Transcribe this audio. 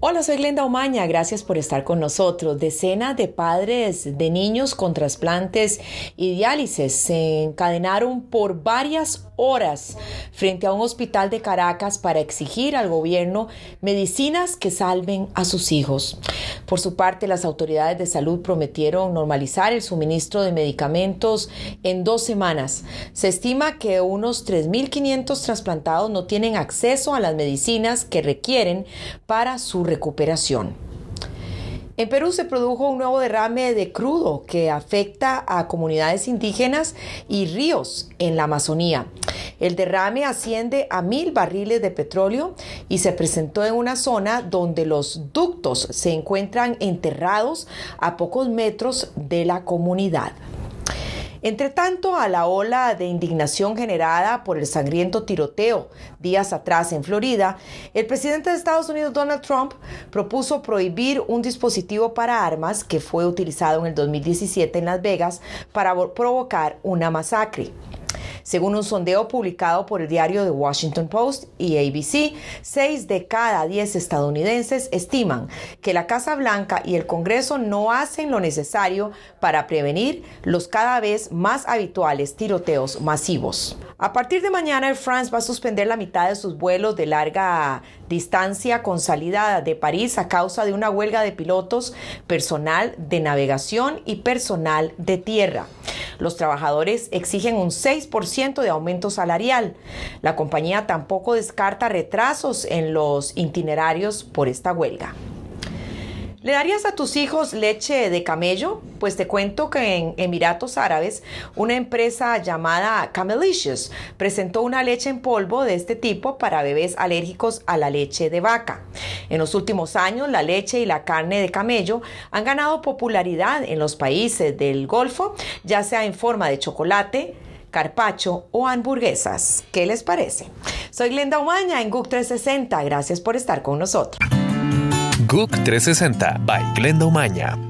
Hola, soy Glenda Omaña, gracias por estar con nosotros. Decenas de padres de niños con trasplantes y diálisis se encadenaron por varias horas frente a un hospital de Caracas para exigir al gobierno medicinas que salven a sus hijos. Por su parte, las autoridades de salud prometieron normalizar el suministro de medicamentos en dos semanas. Se estima que unos 3.500 trasplantados no tienen acceso a las medicinas que requieren para su recuperación. En Perú se produjo un nuevo derrame de crudo que afecta a comunidades indígenas y ríos en la Amazonía. El derrame asciende a mil barriles de petróleo y se presentó en una zona donde los ductos se encuentran enterrados a pocos metros de la comunidad. Entre tanto, a la ola de indignación generada por el sangriento tiroteo días atrás en Florida, el presidente de Estados Unidos Donald Trump propuso prohibir un dispositivo para armas que fue utilizado en el 2017 en Las Vegas para provocar una masacre. Según un sondeo publicado por el diario The Washington Post y ABC, 6 de cada 10 estadounidenses estiman que la Casa Blanca y el Congreso no hacen lo necesario para prevenir los cada vez más habituales tiroteos masivos. A partir de mañana, Air France va a suspender la mitad de sus vuelos de larga distancia con salida de París a causa de una huelga de pilotos, personal de navegación y personal de tierra. Los trabajadores exigen un 6% de aumento salarial. La compañía tampoco descarta retrasos en los itinerarios por esta huelga. ¿Le darías a tus hijos leche de camello? Pues te cuento que en Emiratos Árabes una empresa llamada Camelicious presentó una leche en polvo de este tipo para bebés alérgicos a la leche de vaca. En los últimos años la leche y la carne de camello han ganado popularidad en los países del Golfo, ya sea en forma de chocolate, carpacho o hamburguesas. ¿Qué les parece? Soy Glenda Umaña en GUC 360. Gracias por estar con nosotros. GUC 360 by Glenda Umaña.